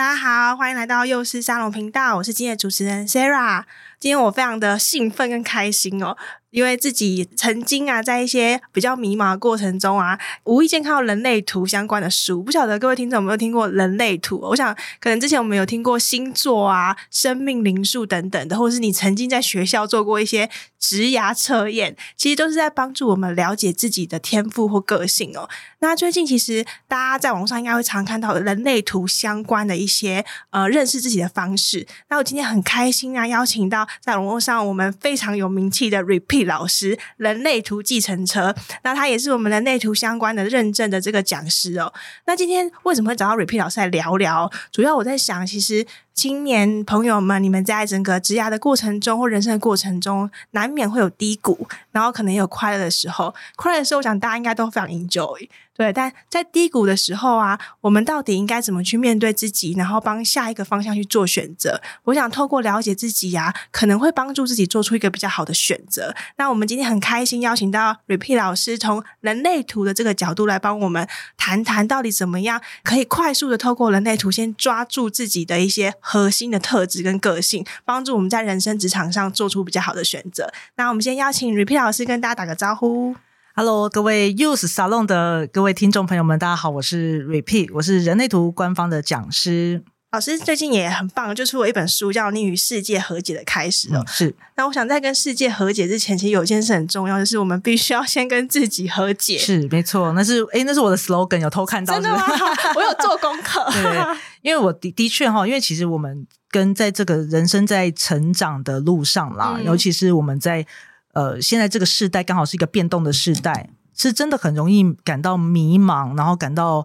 大家好，欢迎来到幼师沙龙频道，我是今天的主持人 Sarah。今天我非常的兴奋跟开心哦。因为自己曾经啊，在一些比较迷茫的过程中啊，无意间看到人类图相关的书。不晓得各位听众有没有听过人类图？我想，可能之前我们有听过星座啊、生命灵数等等的，或者是你曾经在学校做过一些职涯测验，其实都是在帮助我们了解自己的天赋或个性哦。那最近其实大家在网上应该会常看到人类图相关的一些呃认识自己的方式。那我今天很开心啊，邀请到在网络上我们非常有名气的 Repeat。老师，人类图计程车，那他也是我们人类图相关的认证的这个讲师哦。那今天为什么会找到 Repeat 老师来聊聊？主要我在想，其实。青年朋友们，你们在整个职涯的过程中或人生的过程中，难免会有低谷，然后可能也有快乐的时候。快乐的时候，我想大家应该都非常 enjoy，对。但在低谷的时候啊，我们到底应该怎么去面对自己，然后帮下一个方向去做选择？我想透过了解自己呀、啊，可能会帮助自己做出一个比较好的选择。那我们今天很开心邀请到 Repeat 老师，从人类图的这个角度来帮我们谈谈，到底怎么样可以快速的透过人类图先抓住自己的一些。核心的特质跟个性，帮助我们在人生职场上做出比较好的选择。那我们先邀请 Repeat 老师跟大家打个招呼。Hello，各位 Use Salon 的各位听众朋友们，大家好，我是 Repeat，我是人类图官方的讲师。老师最近也很棒，就出了一本书，叫《你与世界和解的开始》哦、嗯。是。那我想在跟世界和解之前，其实有一件事很重要，就是我们必须要先跟自己和解。是，没错。那是，哎，那是我的 slogan，有偷看到是是？真的吗？我有做功课。对，因为我的的确哈，因为其实我们跟在这个人生在成长的路上啦，嗯、尤其是我们在呃现在这个世代，刚好是一个变动的世代，是真的很容易感到迷茫，然后感到。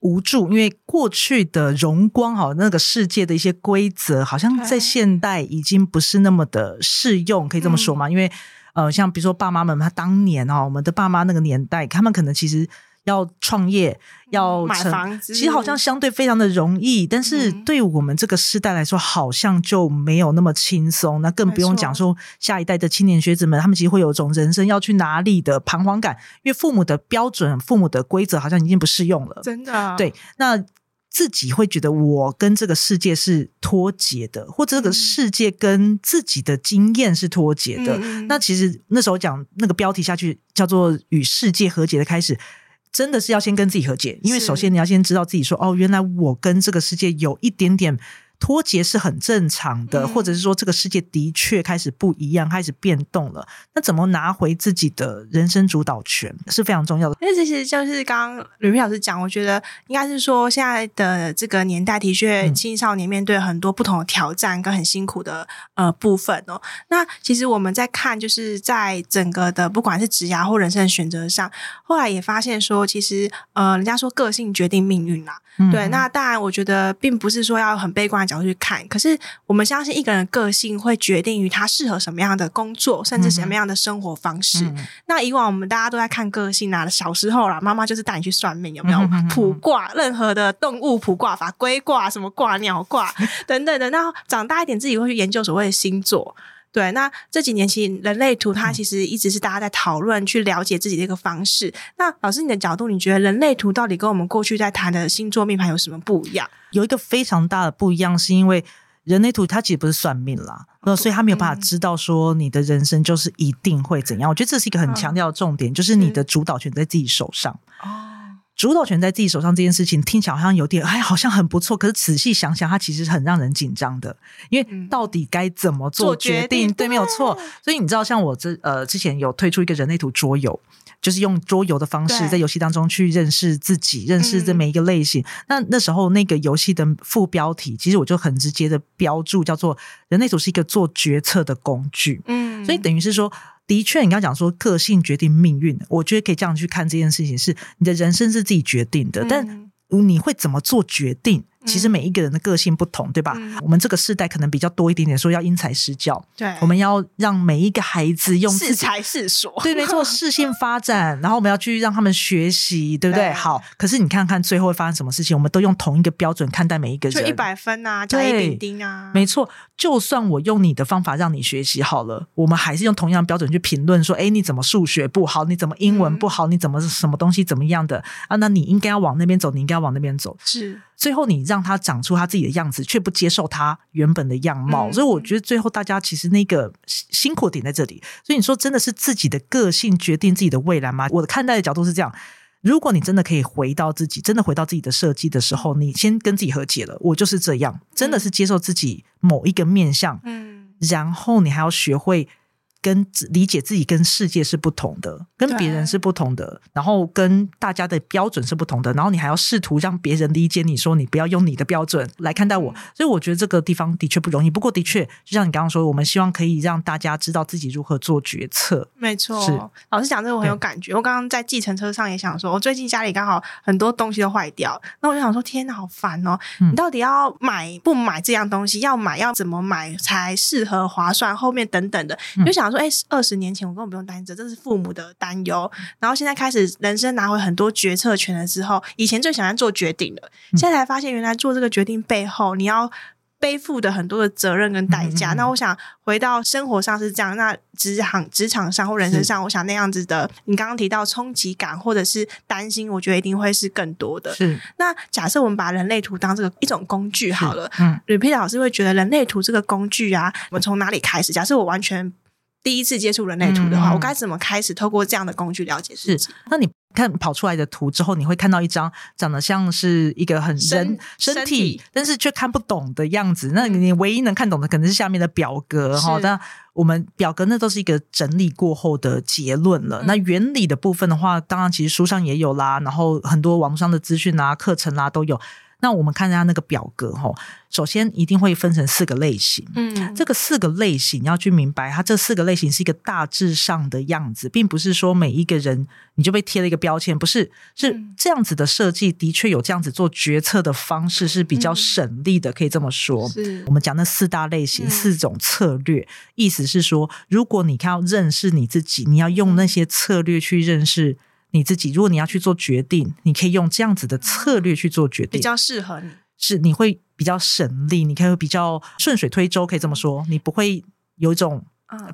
无助，因为过去的荣光哈，那个世界的一些规则，好像在现代已经不是那么的适用，可以这么说吗？嗯、因为呃，像比如说爸妈们，他当年哦，我们的爸妈那个年代，他们可能其实。要创业，要成买房子，其实好像相对非常的容易，但是对我们这个时代来说，好像就没有那么轻松。那更不用讲说下一代的青年学子们，他们其实会有一种人生要去哪里的彷徨感，因为父母的标准、父母的规则好像已经不适用了。真的啊，对，那自己会觉得我跟这个世界是脱节的，或者这个世界跟自己的经验是脱节的。嗯，那其实那时候讲那个标题下去叫做“与世界和解的开始”。真的是要先跟自己和解，因为首先你要先知道自己说哦，原来我跟这个世界有一点点。脱节是很正常的，或者是说这个世界的确开始不一样，开始变动了。那怎么拿回自己的人生主导权是非常重要的。因为其实就是刚刚 Repeat 老师讲，我觉得应该是说现在的这个年代的确青少年面对很多不同的挑战跟很辛苦的呃部分哦。那其实我们在看，就是在整个的不管是职涯或人生的选择上，后来也发现说，其实呃，人家说个性决定命运啦。嗯、对，那当然，我觉得并不是说要很悲观的角度去看，可是我们相信一个人的个性会决定于他适合什么样的工作，甚至什么样的生活方式。嗯、那以往我们大家都在看个性啊，小时候啦，妈妈就是带你去算命，有没有卜卦？任何的动物卜卦法，龟卦、什么卦、鸟卦 等等的。那长大一点，自己会去研究所谓的星座。对，那这几年其实人类图它其实一直是大家在讨论去了解自己的一个方式。那老师你的角度，你觉得人类图到底跟我们过去在谈的星座命盘有什么不一样？有一个非常大的不一样，是因为人类图它其实不是算命啦，那所以他没有办法知道说你的人生就是一定会怎样。我觉得这是一个很强调的重点，就是你的主导权在自己手上。哦。主导权在自己手上这件事情听起来好像有点哎，好像很不错。可是仔细想想，它其实是很让人紧张的，因为到底该怎么做决定？嗯、决定对，没有错。所以你知道，像我这呃之前有推出一个人类图桌游，就是用桌游的方式在游戏当中去认识自己，认识这每一个类型。嗯、那那时候那个游戏的副标题，其实我就很直接的标注叫做“人类图是一个做决策的工具”。嗯，所以等于是说。的确，你刚刚讲说个性决定命运，我觉得可以这样去看这件事情：是你的人生是自己决定的，嗯、但你会怎么做决定，其实每一个人的个性不同，对吧？嗯、我们这个世代可能比较多一点点，说要因材施教，对，我们要让每一个孩子用适才适所，对，没错，适性发展，然后我们要去让他们学习，对不对？对好，可是你看看最后会发生什么事情？我们都用同一个标准看待每一个人，就一百分啊，甲乙丙丁啊，没错。就算我用你的方法让你学习好了，我们还是用同样的标准去评论说，哎，你怎么数学不好？你怎么英文不好？嗯、你怎么什么东西怎么样的啊？那你应该要往那边走，你应该要往那边走，是。最后，你让他长出他自己的样子，却不接受他原本的样貌，嗯、所以我觉得最后大家其实那个辛苦点在这里。所以你说真的是自己的个性决定自己的未来吗？我的看待的角度是这样：如果你真的可以回到自己，真的回到自己的设计的时候，你先跟自己和解了，我就是这样，真的是接受自己某一个面相，嗯，然后你还要学会。跟理解自己跟世界是不同的，跟别人是不同的，然后跟大家的标准是不同的，然后你还要试图让别人理解你说，你不要用你的标准来看待我，所以我觉得这个地方的确不容易。不过的确，就像你刚刚说，我们希望可以让大家知道自己如何做决策。没错，是老师讲这个我很有感觉。我刚刚在计程车上也想说，我最近家里刚好很多东西都坏掉，那我就想说，天哪，好烦哦！你到底要买不买这样东西？要买要怎么买才适合划算？后面等等的，你就想说，哎，二十年。前我根本不用担心这，这是父母的担忧。然后现在开始人生拿回很多决策权了之后，以前最喜欢做决定的，现在才发现原来做这个决定背后你要背负的很多的责任跟代价。嗯嗯嗯，那我想回到生活上是这样，那职场职场上或人生上，我想那样子的，你刚刚提到冲击感或者是担心，我觉得一定会是更多的。是。那假设我们把人类图当这个一种工具好了，嗯，Repeat 老师会觉得人类图这个工具啊，我们从哪里开始？假设我完全。第一次接触人类图的话，嗯、我该怎么开始透过这样的工具了解自己？那你看跑出来的图之后，你会看到一张长得像是一个很人身，身体，但是却看不懂的样子。那你唯一能看懂的可能是下面的表格哈。那我们表格那都是一个整理过后的结论了。嗯、那原理的部分的话，当然其实书上也有啦，然后很多网络上的资讯啊、课程啦、啊、都有。那我们看一下那个表格哈，首先一定会分成四个类型，嗯，这个四个类型要去明白，它这四个类型是一个大致上的样子，并不是说每一个人你就被贴了一个标签，不是，是这样子的设计的确有这样子做决策的方式是比较省力的，可以这么说。我们讲那四大类型，四种策略，意思是说，如果你看要认识你自己，你要用那些策略去认识。你自己，如果你要去做决定，你可以用这样子的策略去做决定，比较适合你。是你会比较省力，你可以比较顺水推舟，可以这么说，你不会有一种。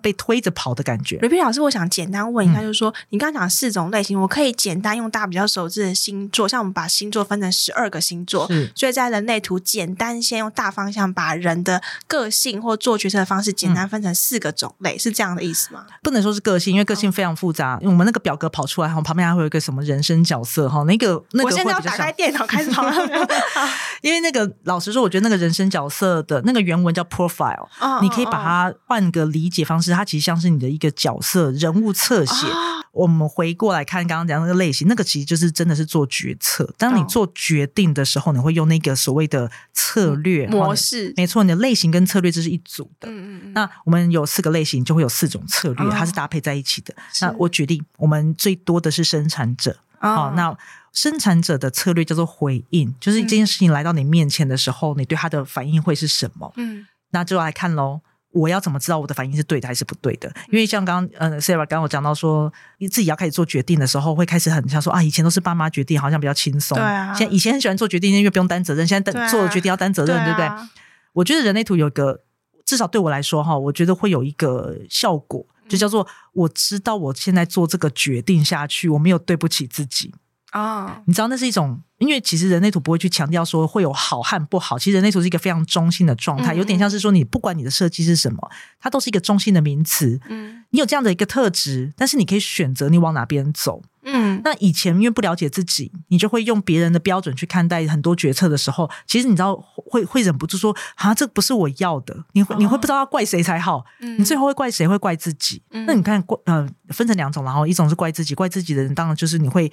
被推着跑的感觉。瑞 e 老师，我想简单问一下，就是说，嗯、你刚刚讲四种类型，我可以简单用大家比较熟知的星座，像我们把星座分成十二个星座，是所以在人类图简单先用大方向把人的个性或做决策的方式简单分成四个种类，嗯、是这样的意思吗？不能说是个性，因为个性非常复杂。因为、哦、我们那个表格跑出来，哈，旁边还会有一个什么人生角色，哈，那个那个我现在要打开电脑开始跑。因为那个老实说，我觉得那个人生角色的那个原文叫 profile，、哦、你可以把它换个理解方式，它其实像是你的一个角色人物侧写。哦、我们回过来看刚刚讲那个类型，那个其实就是真的是做决策。当你做决定的时候，你会用那个所谓的策略模式。没错，你的类型跟策略这是一组的。嗯嗯，那我们有四个类型，就会有四种策略，哦、它是搭配在一起的。那我决定，我们最多的是生产者。好、哦，那。生产者的策略叫做回应，就是这件事情来到你面前的时候，嗯、你对他的反应会是什么？嗯，那就来看喽。我要怎么知道我的反应是对的还是不对的？因为像刚刚呃，Sarah 刚刚我讲到说，你自己要开始做决定的时候，会开始很像说啊，以前都是爸妈决定，好像比较轻松。对啊。现在以前很喜欢做决定，因为不用担责任。现在等做了决定要担责任，对，啊、对不对？我觉得人类图有个，至少对我来说哈，我觉得会有一个效果，就叫做我知道我现在做这个决定下去，我没有对不起自己。啊，哦、你知道那是一种，因为其实人类图不会去强调说会有好和不好，其实人类图是一个非常中性的状态，嗯、有点像是说你不管你的设计是什么，它都是一个中性的名词。嗯，你有这样的一个特质，但是你可以选择你往哪边走。嗯，那以前因为不了解自己，你就会用别人的标准去看待很多决策的时候，其实你知道会会忍不住说啊，这不是我要的，你会、哦、你会不知道要怪谁才好，嗯、你最后会怪谁？会怪自己。嗯、那你看怪呃，分成两种，然后一种是怪自己，怪自己的人当然就是你会。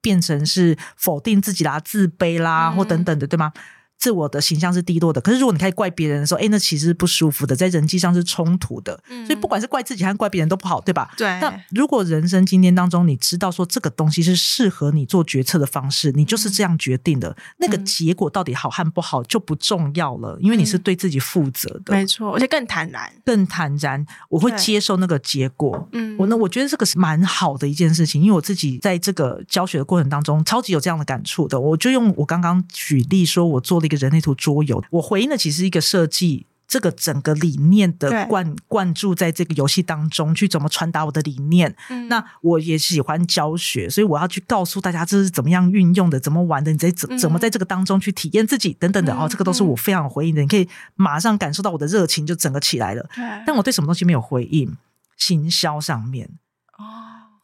变成是否定自己啦、自卑啦，或等等的，对吗？自我的形象是低落的。可是如果你开始怪别人的时候，哎，那其实是不舒服的，在人际上是冲突的。嗯、所以不管是怪自己还是怪别人都不好，对吧？对。那如果人生今天当中，你知道说这个东西是适合你做决策的方式，你就是这样决定的，嗯、那个结果到底好和不好就不重要了，因为你是对自己负责的。嗯、没错，而且更坦然，更坦然，我会接受那个结果。嗯，我呢，我觉得这个是蛮好的一件事情，因为我自己在这个教学的过程当中，超级有这样的感触的。我就用我刚刚举例说，我做了一个人类图桌游，我回应的其实是一个设计这个整个理念的灌灌注在这个游戏当中，去怎么传达我的理念。嗯，那我也喜欢教学，所以我要去告诉大家这是怎么样运用的，怎么玩的，你在怎怎么在这个当中去体验自己等等的。哦，这个都是我非常有回应的，你可以马上感受到我的热情就整个起来了。但我对什么东西没有回应？行销上面。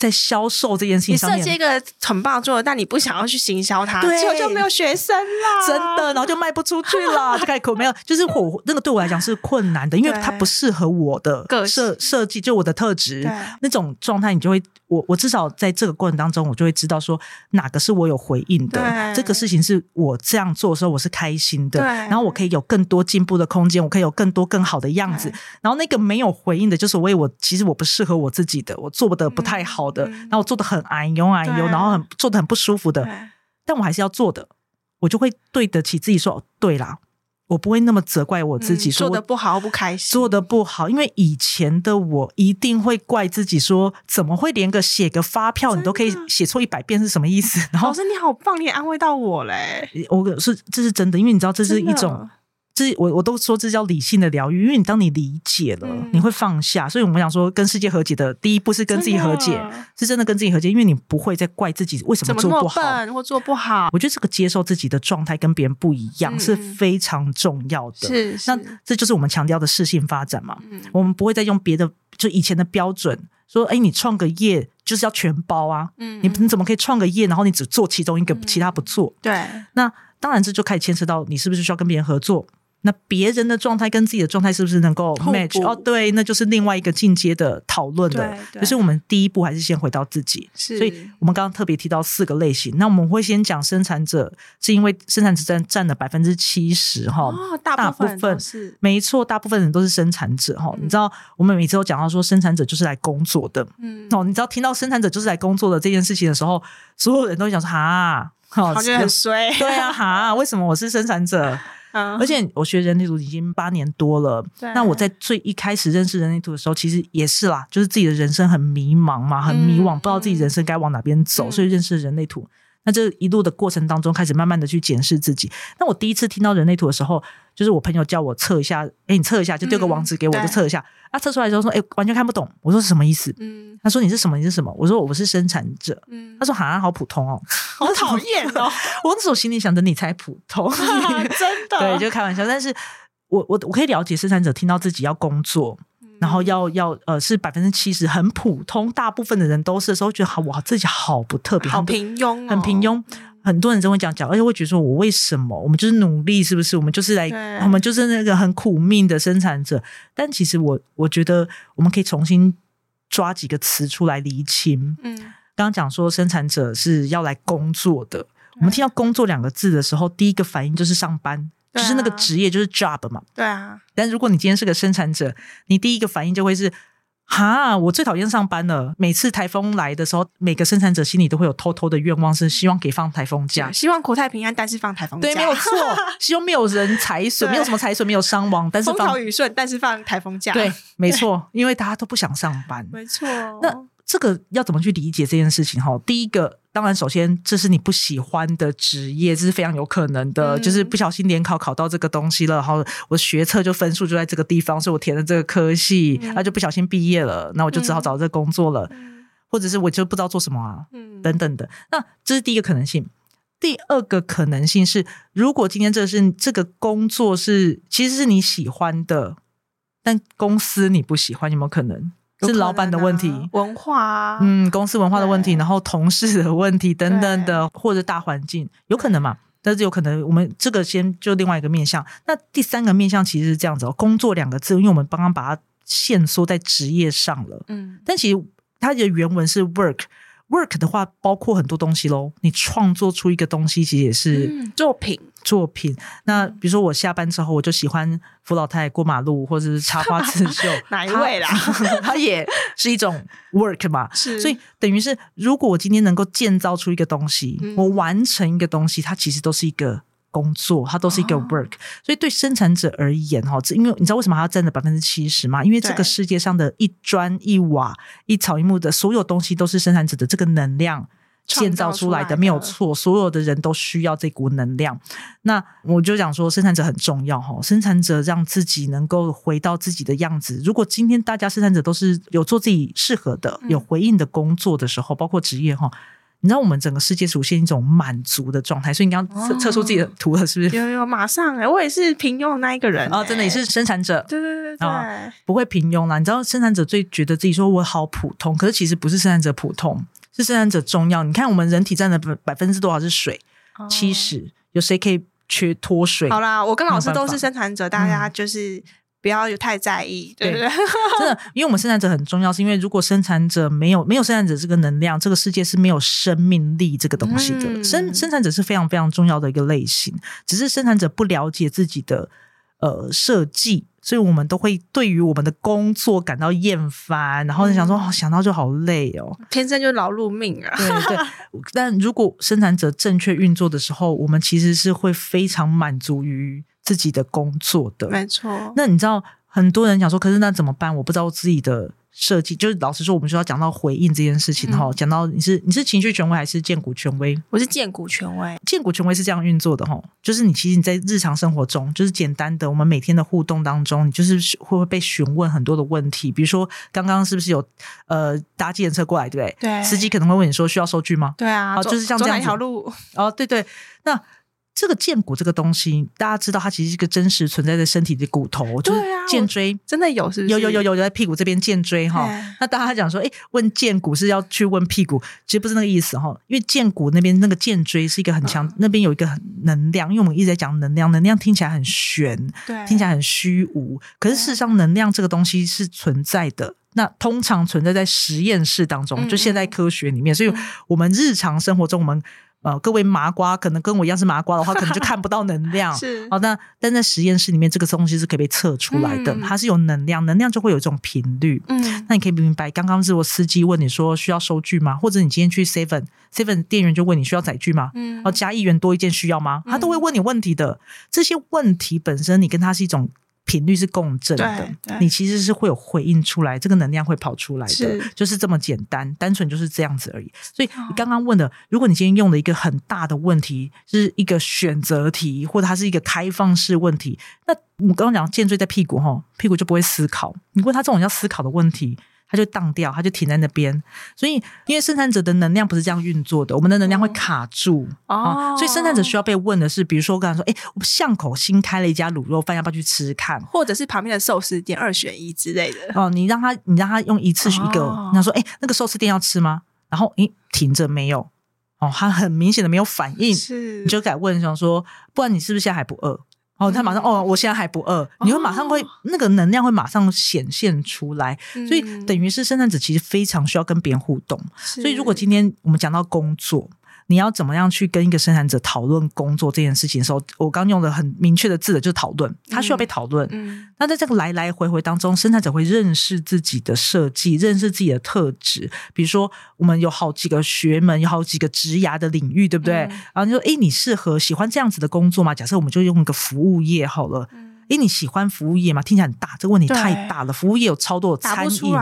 在销售这件事情上面，你设计一个很棒做的，但你不想要去行销它，对，就没有学生啦，真的，然后就卖不出去了，就开口没有，就是我那个对我来讲是困难的，因为它不适合我的设设计，就我的特质那种状态，你就会。我我至少在这个过程当中，我就会知道说哪个是我有回应的，这个事情是我这样做的时候我是开心的，然后我可以有更多进步的空间，我可以有更多更好的样子。然后那个没有回应的，就是为我其实我不适合我自己的，我做的不太好的，然后我做的很哎呦哎呦，然后很做的很不舒服的，但我还是要做的，我就会对得起自己说，哦，对啦。我不会那么责怪我自己，说做的不好不开心，做的不好，因为以前的我一定会怪自己，说怎么会连个写个发票你都可以写错一百遍是什么意思？然后老师你好棒，你也安慰到我嘞。我是这是真的，因为你知道这是一种。这我我都说这叫理性的疗愈，因为你当你理解了，嗯、你会放下。所以我们想说，跟世界和解的第一步是跟自己和解，真是真的跟自己和解，因为你不会再怪自己为什么做不好或做不好。我觉得这个接受自己的状态跟别人不一样、嗯、是非常重要的。是，是，那这就是我们强调的适性发展嘛。嗯、我们不会再用别的就以前的标准说，哎，你创个业就是要全包啊。嗯，你你怎么可以创个业，然后你只做其中一个，嗯、其他不做？对。那当然这就开始牵涉到你是不是需要跟别人合作。那别人的状态跟自己的状态是不是能够 match？哦，对，那就是另外一个进阶的讨论的。就是我们第一步还是先回到自己。是，所以我们刚刚特别提到四个类型。那我们会先讲生产者，是因为生产者占占了百分之七十哈。哦，大部分是没错，大部分人都是生产者哈。你知道，我们每次都讲到说，生产者就是来工作的。嗯。哦，你知道听到生产者就是来工作的这件事情的时候，所有人都会想说哈，好像很衰。对啊，哈，为什么我是生产者？而且我学人类图已经八年多了，那我在最一开始认识人类图的时候，其实也是啦，就是自己的人生很迷茫嘛，很迷惘，不知道自己人生该往哪边走，所以认识人类图。那这一路的过程当中，开始慢慢的去检视自己。那我第一次听到人类图的时候，就是我朋友叫我测一下，哎，你测一下，就丢个网址给我，就测一下。他，测出来之后说，哎，完全看不懂。我说是什么意思？嗯，他说你是什么？你是什么？我说我不是生产者。嗯，他说好像好普通哦，好讨厌哦。我那时候心里想着你才普通，真的。对，就开玩笑。但是我我我可以了解生产者听到自己要工作。然后要要呃是百分之七十很普通，大部分的人都是的时候觉得好哇自己好不特别，好平庸，哦，很平庸。很多人都会讲讲，而且会觉得说我为什么我们就是努力是不是？我们就是来我们就是那个很苦命的生产者。但其实我我觉得我们可以重新抓几个词出来厘清。嗯，刚刚讲说生产者是要来工作的，我们听到工作两个字的时候，第一个反应就是上班。就是那个职业，就是 job 嘛。对啊。但如果你今天是个生产者，你第一个反应就会是：哈，我最讨厌上班了。每次台风来的时候，每个生产者心里都会有偷偷的愿望，是希望给放台风假，希望国泰平安，但是放台风假。对，没有错。希望没有人财损，没有什么财损，没有伤亡，但是风调雨顺，但是放台风假。对，没错，因为大家都不想上班。没错。那这个要怎么去理解这件事情？哈，第一个。当然，首先这是你不喜欢的职业，这是非常有可能的。嗯、就是不小心联考考到这个东西了，然后我学测就分数就在这个地方，所以我填了这个科系，那、嗯、就不小心毕业了，那我就只好找这个工作了，嗯、或者是我就不知道做什么啊，嗯、等等的。那这是第一个可能性。第二个可能性是，如果今天这是这个工作是其实是你喜欢的，但公司你不喜欢，有没有可能？是老板的问题，文化啊，嗯，公司文化的问题，然后同事的问题等等的，或者大环境，有可能嘛？但是有可能，我们这个先就另外一个面向。那第三个面向其实是这样子哦，工作两个字，因为我们刚刚把它限缩在职业上了，嗯，但其实它的原文是 work。Work 的话，包括很多东西喽。你创作出一个东西，其实也是、嗯、作品。作品。那比如说，我下班之后，我就喜欢扶老太太过马路，或者是插花刺绣。哪一位啦？它，它也是一种 work 嘛。是。所以等于是，如果我今天能够建造出一个东西，嗯、我完成一个东西，它其实都是一个。工作，它都是一个 work，、哦、所以对生产者而言，哈，因为你知道为什么它要占了百分之七十吗？因为这个世界上的一砖一瓦、一草一木的所有东西，都是生产者的这个能量建造出来的，没有错。所有的人都需要这股能量。那我就讲说，生产者很重要，哈，生产者让自己能够回到自己的样子。如果今天大家生产者都是有做自己适合的、有回应的工作的时候，嗯、包括职业，哈。你知道我们整个世界出现一种满足的状态，所以你刚刚测测出自己的图了，是不是？有有，马上哎、欸，我也是平庸的那一个人哦，真的也是生产者，对对对对，不会平庸啦。你知道生产者最觉得自己说我好普通，可是其实不是生产者普通，是生产者重要。你看我们人体占的百分之多少是水？七十，有谁可以缺脱水？好啦，我跟老师都是生产者，大家就是。不要有太在意，对不对？真的，因为我们生产者很重要，是因为如果生产者没有没有生产者这个能量，这个世界是没有生命力这个东西的。嗯、生生产者是非常非常重要的一个类型，只是生产者不了解自己的呃设计，所以我们都会对于我们的工作感到厌烦，然后想说、嗯哦、想到就好累哦，天生就劳碌命啊。对 对，但如果生产者正确运作的时候，我们其实是会非常满足于。自己的工作的，没错。那你知道很多人想说，可是那怎么办？我不知道自己的设计。就是老实说，我们需要讲到回应这件事情哈。讲、嗯、到你是你是情绪权威还是荐股权威？我是荐股权威。荐股权威是这样运作的哈，就是你其实你在日常生活中，就是简单的我们每天的互动当中，你就是会不会被询问很多的问题？比如说刚刚是不是有呃搭计程车过来，对不对？对。司机可能会问你说需要收据吗？对啊。好，就是像这样。一条路。哦，对对。那。这个剑骨这个东西，大家知道它其实是一个真实存在在身体的骨头，就是荐椎，真的有是不是？有有有有在屁股这边剑椎哈。那大家讲说，哎，问剑骨是要去问屁股，其实不是那个意思哈。因为剑骨那边那个剑椎是一个很强，嗯、那边有一个很能量。因为我们一直在讲能量，能量听起来很玄，对，听起来很虚无。可是事实上，能量这个东西是存在的。那通常存在在实验室当中，就现代科学里面。嗯、所以我们日常生活中，我们。呃，各位麻瓜可能跟我一样是麻瓜的话，可能就看不到能量。是，好，那但在实验室里面，这个东西是可以被测出来的，嗯、它是有能量，能量就会有一种频率。嗯，那你可以明白，刚刚是我司机问你说需要收据吗？或者你今天去 Seven Seven 店员就问你需要载具吗？嗯，哦，加一元多一件需要吗？他都会问你问题的。这些问题本身，你跟他是一种。频率是共振的，你其实是会有回应出来，这个能量会跑出来的，是就是这么简单，单纯就是这样子而已。所以你刚刚问的，如果你今天用了一个很大的问题，是一个选择题，或者它是一个开放式问题，那我刚刚讲剑椎在屁股哈，屁股就不会思考。你问他这种要思考的问题。它就荡掉，它就停在那边。所以，因为生产者的能量不是这样运作的，我们的能量会卡住哦、啊。所以，生产者需要被问的是，比如说，我刚才说，哎，我们巷口新开了一家卤肉饭，要不要去吃吃看？或者是旁边的寿司店二选一之类的。哦，你让他，你让他用一次一个，他、哦、说，哎，那个寿司店要吃吗？然后，哎，停着没有？哦，他很明显的没有反应，是，你就改问，想说，不然你是不是现在还不饿？哦，他马上哦，我现在还不饿，你会马上会、哦、那个能量会马上显现出来，嗯、所以等于是生产者其实非常需要跟别人互动。所以如果今天我们讲到工作。你要怎么样去跟一个生产者讨论工作这件事情的时候，我刚用的很明确的字的就是讨论，他需要被讨论。嗯，那在这个来来回回当中，生产者会认识自己的设计，认识自己的特质。比如说，我们有好几个学门，有好几个职涯的领域，对不对？嗯、然后你说，诶，你适合喜欢这样子的工作吗？假设我们就用一个服务业好了。嗯诶，你喜欢服务业吗？听起来很大，这个问题太大了。服务业有超多的餐饮，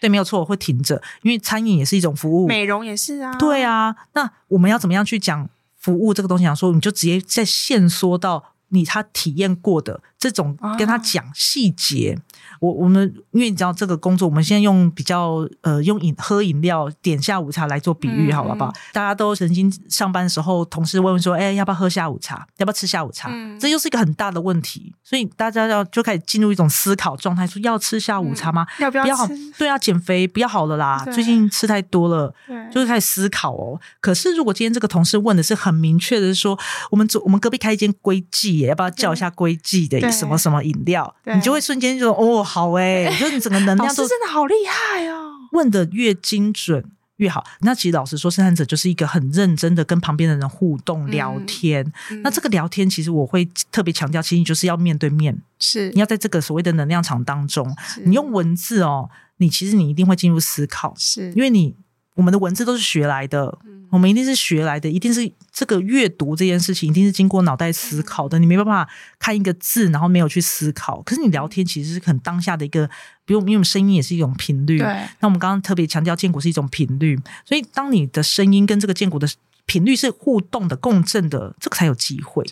对，没有错，我会停着，因为餐饮也是一种服务，美容也是啊。对啊，那我们要怎么样去讲服务这个东西？想说，你就直接在线说到你他体验过的这种，跟他讲细节。哦我我们因为你知道这个工作，我们现在用比较呃用饮喝饮料点下午茶来做比喻，好了吧？大家都曾经上班的时候，同事问问说：“哎，要不要喝下午茶？要不要吃下午茶？”嗯、这又是一个很大的问题，所以大家要就开始进入一种思考状态，说要吃下午茶吗？嗯、要不要？不要好，对啊，减肥不要好了啦，最近吃太多了，就是开始思考哦。可是如果今天这个同事问的是很明确的，是说我们我们隔壁开一间龟记，要不要叫一下龟记的什么什么饮料？你就会瞬间就说哦。好哎、欸，就你整个能量都是真的好厉害哦。问的越精准，越好。那其实老实说，生产者就是一个很认真的跟旁边的人互动聊天。嗯嗯、那这个聊天，其实我会特别强调，其实你就是要面对面，是你要在这个所谓的能量场当中，你用文字哦，你其实你一定会进入思考，是因为你我们的文字都是学来的。嗯我们一定是学来的，一定是这个阅读这件事情，一定是经过脑袋思考的。你没办法看一个字，然后没有去思考。可是你聊天其实是很当下的一个，比如因为声音也是一种频率。对。那我们刚刚特别强调，建骨是一种频率，所以当你的声音跟这个建骨的频率是互动的、共振的，这个才有机会。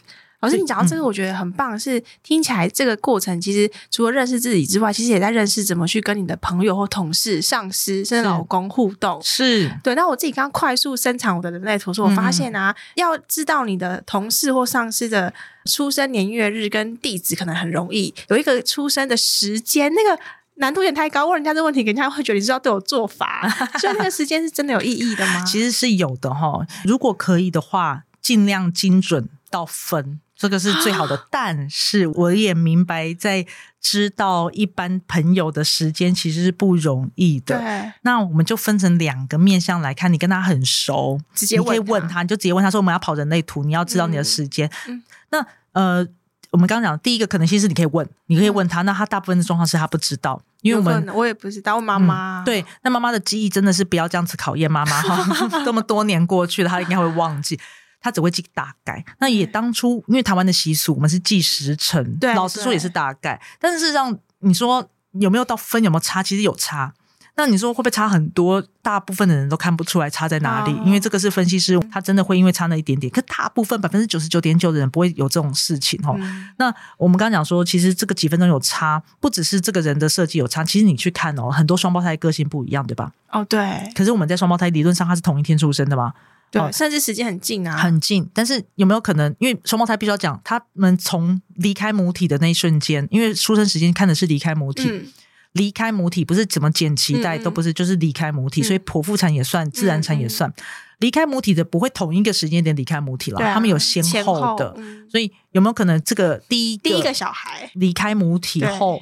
老师，你讲到这个，我觉得很棒。是听起来这个过程，其实除了认识自己之外，其实也在认识怎么去跟你的朋友或同事、上司甚至老公互动。是对。那我自己刚刚快速生产我的人类图，说我发现啊，要知道你的同事或上司的出生年月日跟地址，可能很容易。有一个出生的时间，那个难度有点太高。问人家这个问题，人家会觉得你知道对我做法。所以那个时间是真的有意义的吗？其实是有的哈。如果可以的话，尽量精准到分。这个是最好的，但是我也明白，在知道一般朋友的时间其实是不容易的。对，那我们就分成两个面向来看，你跟他很熟，直接，你可以问他，你就直接问他说：“我们要跑人类图，你要知道你的时间。嗯”那呃，我们刚刚讲第一个可能性是你可以问，你可以问他。嗯、那他大部分的状况是他不知道，因为我们我也不知道，我妈妈、嗯、对，那妈妈的记忆真的是不要这样子考验妈妈哈，这么多年过去了，她应该会忘记。他只会记大概，那也当初因为台湾的习俗，我们是记时辰，对，老实说也是大概。但是事实上，你说有没有到分有没有差？其实有差。那你说会不会差很多？大部分的人都看不出来差在哪里，哦、因为这个是分析师，他真的会因为差那一点点。可大部分百分之九十九点九的人不会有这种事情哦。嗯、那我们刚刚讲说，其实这个几分钟有差，不只是这个人的设计有差，其实你去看哦，很多双胞胎个性不一样，对吧？哦，对。可是我们在双胞胎理论上，他是同一天出生的吗？对，甚至时间很近啊，很近。但是有没有可能，因为双胞胎必须要讲，他们从离开母体的那一瞬间，因为出生时间看的是离开母体，嗯、离开母体不是怎么剪脐带，嗯、都不是，就是离开母体，嗯、所以剖腹产也算，自然产也算。嗯、离开母体的不会同一个时间点离开母体了，啊、他们有先后的。所以有没有可能，这个第一第一个小孩离开母体后？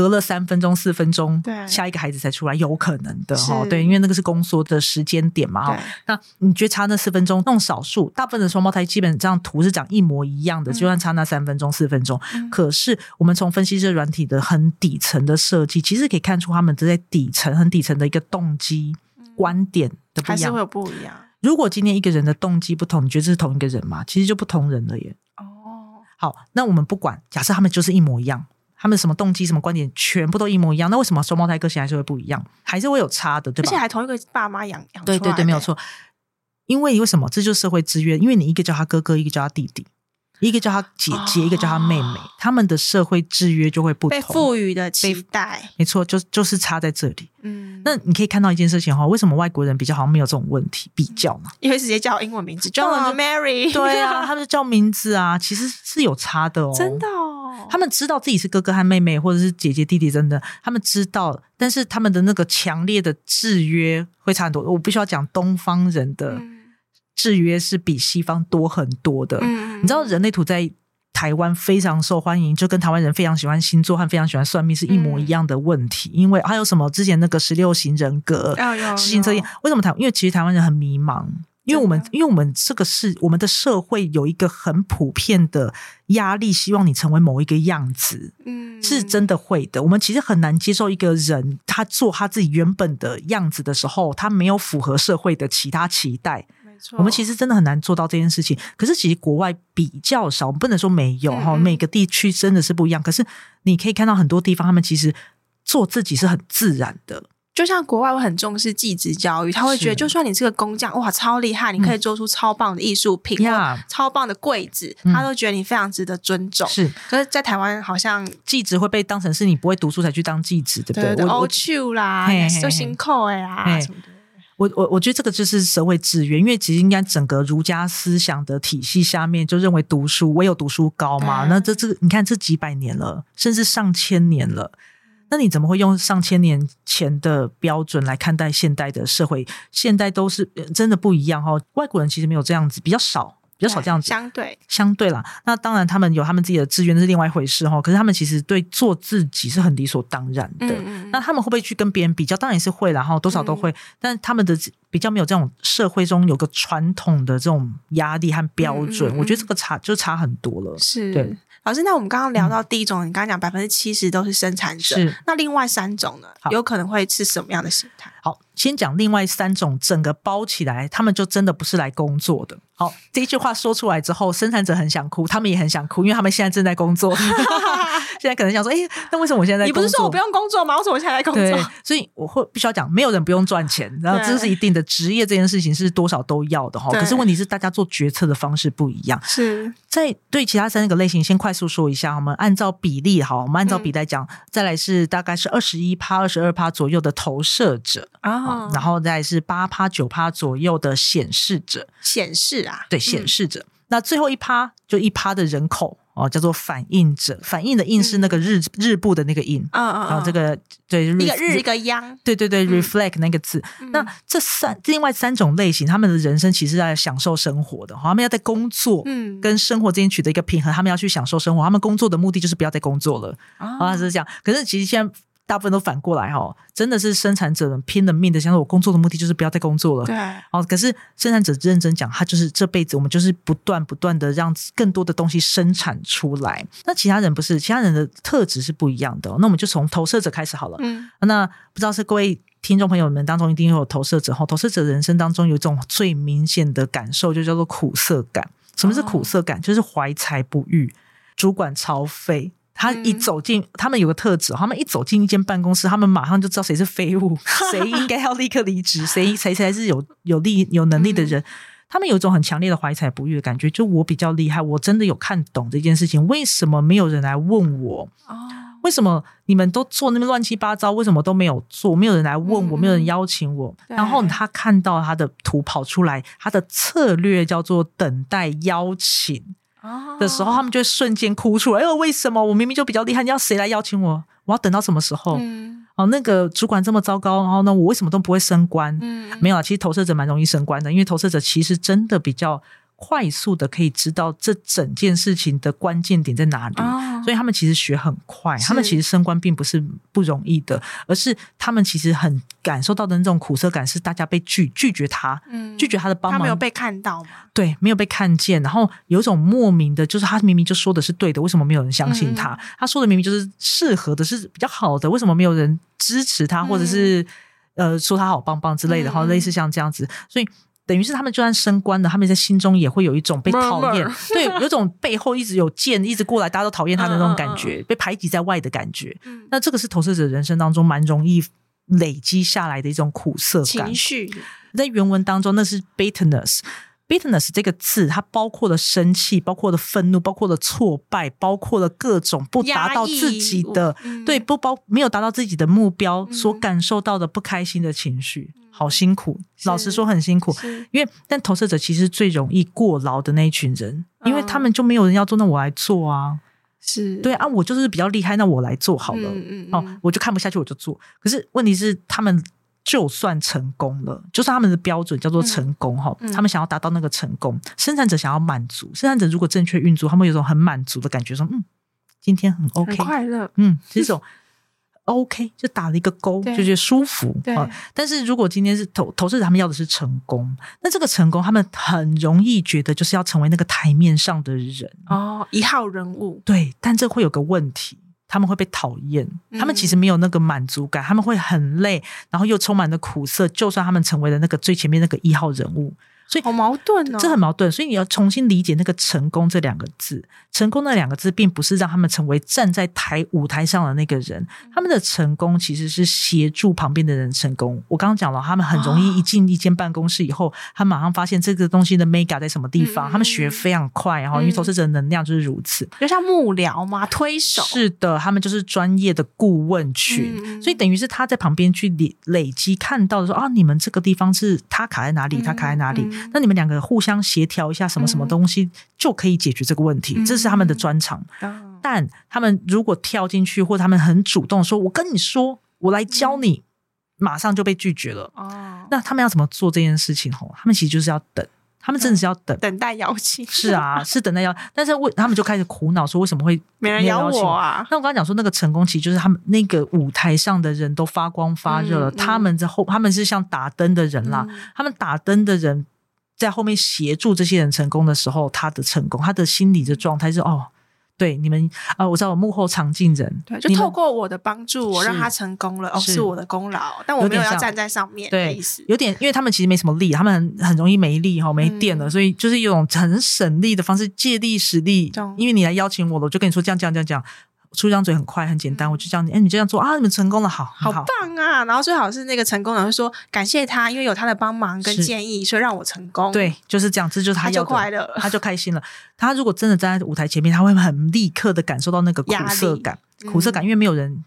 隔了三分钟、四分钟，对，下一个孩子才出来，有可能的哈。对，因为那个是宫缩的时间点嘛哈。那你觉得差那四分钟，那种少数，大部分的双胞胎基本上图是长一模一样的，就算差那三分钟、四分钟。可是我们从分析这软体的很底层的设计，其实可以看出他们都在底层、很底层的一个动机、观点的不一样，还是会有不一样。如果今天一个人的动机不同，你觉得这是同一个人吗？其实就不同人了耶。哦，好，那我们不管，假设他们就是一模一样。他们什么动机、什么观点，全部都一模一样，那为什么双胞胎个性还是会不一样，还是会有差的，对吧？而且还同一个爸妈养养，对对对，没有错。因为为什么？这就是社会制约。因为你一个叫他哥哥，一个叫他弟弟，一个叫她姐姐，哦、一个叫她妹妹，他们的社会制约就会不同，被赋予的期待，没错，就就是差在这里。嗯，那你可以看到一件事情哈，为什么外国人比较好像没有这种问题比较呢？因为直接叫英文名字，John、Mary，对啊，他们叫名字啊，其实是有差的哦，真的哦。他们知道自己是哥哥和妹妹，或者是姐姐弟弟，真的，他们知道，但是他们的那个强烈的制约会差很多。我必须要讲，东方人的制约是比西方多很多的。嗯、你知道，人类图在台湾非常受欢迎，就跟台湾人非常喜欢星座和非常喜欢算命是一模一样的问题。嗯、因为还有什么之前那个十六型人格、十型测验，为什么台？因为其实台湾人很迷茫。因为我们，因为我们这个是我们的社会有一个很普遍的压力，希望你成为某一个样子，嗯，是真的会的。我们其实很难接受一个人他做他自己原本的样子的时候，他没有符合社会的其他期待。我们其实真的很难做到这件事情。可是其实国外比较少，我们不能说没有哈，每个地区真的是不一样。可是你可以看到很多地方，他们其实做自己是很自然的。就像国外会很重视技职教育，他会觉得就算你是个工匠，哇，超厉害，你可以做出超棒的艺术品，超棒的柜子，他都觉得你非常值得尊重。是，可是，在台湾好像技职会被当成是你不会读书才去当技职，对不对？我去啦，就辛苦哎呀，我我我觉得这个就是社会制约，因为其实应该整个儒家思想的体系下面就认为读书唯有读书高嘛。那这这你看这几百年了，甚至上千年了。那你怎么会用上千年前的标准来看待现代的社会？现代都是真的不一样哈。外国人其实没有这样子，比较少，比较少这样子。相对相对啦，那当然他们有他们自己的志愿，那是另外一回事哈。可是他们其实对做自己是很理所当然的。嗯嗯，那他们会不会去跟别人比较？当然也是会啦，然后多少都会。嗯、但他们的比较没有这种社会中有个传统的这种压力和标准，我觉得这个差就差很多了。是，对。老师，那我们刚刚聊到第一种，嗯、你刚刚讲百分之七十都是生产者，那另外三种呢？有可能会是什么样的形态？好，先讲另外三种，整个包起来，他们就真的不是来工作的。好，这一句话说出来之后，生产者很想哭，他们也很想哭，因为他们现在正在工作。现在可能想说，哎、欸，那为什么我现在在工作？你不是说我不用工作吗？为什么我现在在工作？对，所以我会必须要讲，没有人不用赚钱，然后这是一定的职业，这件事情是多少都要的哈。可是问题是，大家做决策的方式不一样。是在对其他三个类型，先快速说一下，我们按照比例哈，我们按照比例来讲，嗯、再来是大概是二十一趴、二十二趴左右的投射者啊、哦，然后再是八趴、九趴左右的显示者。显示啊，对，显示者。嗯、那最后一趴就一趴的人口哦，叫做反映者。反映的映是那个日、嗯、日部的那个映，嗯嗯，然后这个对一个日一个央，对对对、嗯、reflect 那个字。嗯、那这三另外三种类型，他们的人生其实在享受生活的，他们要在工作嗯跟生活之间取得一个平衡，他们要去享受生活，他们工作的目的就是不要再工作了啊，哦、是这样。可是其实现在。大部分都反过来哈，真的是生产者们拼了命的想说，我工作的目的就是不要再工作了。对，哦，可是生产者认真讲，他就是这辈子我们就是不断不断的让更多的东西生产出来。那其他人不是，其他人的特质是不一样的。那我们就从投射者开始好了。嗯，那不知道是各位听众朋友们当中一定有投射者哈，投射者人生当中有一种最明显的感受，就叫做苦涩感。什么是苦涩感？哦、就是怀才不遇，主管超废。他一走进，他们有个特质，他们一走进一间办公室，他们马上就知道谁是废物，谁应该要立刻离职，谁谁才是有有力有能力的人。他们有一种很强烈的怀才不遇的感觉，就我比较厉害，我真的有看懂这件事情，为什么没有人来问我？为什么你们都做那么乱七八糟？为什么都没有做？没有人来问我，没有人邀请我。然后他看到他的图跑出来，他的策略叫做等待邀请。的时候，他们就会瞬间哭出来。哎呦，为什么我明明就比较厉害？你要谁来邀请我？我要等到什么时候？嗯，哦，那个主管这么糟糕，然后呢，我为什么都不会升官？嗯，没有啊，其实投射者蛮容易升官的，因为投射者其实真的比较。快速的可以知道这整件事情的关键点在哪里，哦、所以他们其实学很快。他们其实升官并不是不容易的，而是他们其实很感受到的那种苦涩感，是大家被拒拒绝他，嗯、拒绝他的帮忙，他没有被看到吗？对，没有被看见。然后有一种莫名的，就是他明明就说的是对的，为什么没有人相信他？嗯、他说的明明就是适合的，是比较好的，为什么没有人支持他，或者是、嗯、呃说他好棒棒之类的？然后类似像这样子，所以。等于是他们就算升官了，他们在心中也会有一种被讨厌，对，有种背后一直有剑一直过来，大家都讨厌他的那种感觉，被排挤在外的感觉。那这个是投射者人生当中蛮容易累积下来的一种苦涩感。情绪在原文当中，那是 bitterness。Bitterness 这个字，它包括了生气，包括了愤怒，包括了挫败，包括了各种不达到自己的，对，不包没有达到自己的目标所感受到的不开心的情绪。好辛苦，老实说很辛苦，因为但投射者其实最容易过劳的那一群人，因为他们就没有人要做，那我来做啊，是。对啊，我就是比较厉害，那我来做好了，嗯嗯嗯。哦，我就看不下去，我就做。可是问题是，他们就算成功了，就算他们的标准叫做成功哈，他们想要达到那个成功，生产者想要满足，生产者如果正确运作，他们有种很满足的感觉，说嗯，今天很 OK，很快乐，嗯，这种。OK，就打了一个勾，就觉得舒服。啊，但是如果今天是投投资者，他们要的是成功，那这个成功，他们很容易觉得就是要成为那个台面上的人哦，一号人物。对，但这会有个问题，他们会被讨厌，他们其实没有那个满足感，他们会很累，然后又充满了苦涩。就算他们成为了那个最前面那个一号人物。所以好矛盾哦，这很矛盾。所以你要重新理解那个“成功”这两个字。成功那两个字，并不是让他们成为站在台舞台上的那个人。他们的成功其实是协助旁边的人成功。我刚刚讲了，他们很容易一进一间办公室以后，哦、他马上发现这个东西的 mega 在什么地方。嗯、他们学非常快，然后因为投资者的能量就是如此。就像幕僚嘛，推手。是的，他们就是专业的顾问群。嗯、所以等于是他在旁边去累累积看到的说啊，你们这个地方是他卡在哪里，他卡在哪里。嗯那你们两个互相协调一下，什么什么东西就可以解决这个问题，嗯、这是他们的专长。嗯、但他们如果跳进去，或者他们很主动说：“我跟你说，我来教你。嗯”马上就被拒绝了。哦，那他们要怎么做这件事情？吼，他们其实就是要等，他们真的是要等等待邀请。是啊，是等待邀，但是为他们就开始苦恼说为什么会没人邀我啊？那我刚刚讲说那个成功其实就是他们那个舞台上的人都发光发热了，嗯嗯、他们在后他们是像打灯的人啦，嗯、他们打灯的人在后面协助这些人成功的时候，他的成功，他的心理的状态是哦。对你们啊、呃，我知道我幕后常进人，对，就透过我的帮助，我让他成功了，哦，是我的功劳，但我没有要站在上面的意思，有点，因为他们其实没什么力，他们很很容易没力哈，没电了，嗯、所以就是一种很省力的方式借力使力，嗯、因为你来邀请我了，我就跟你说这样这样这样这样。出一张嘴很快很简单，嗯、我就叫你，哎、欸，你这样做啊，你们成功了，好，好，好。棒啊！然后最好是那个成功人会说感谢他，因为有他的帮忙跟建议，所以让我成功。对，就是这样，这就是他，他就快乐，他就开心了。他如果真的站在舞台前面，他会很立刻的感受到那个苦涩感，苦涩感，因为没有人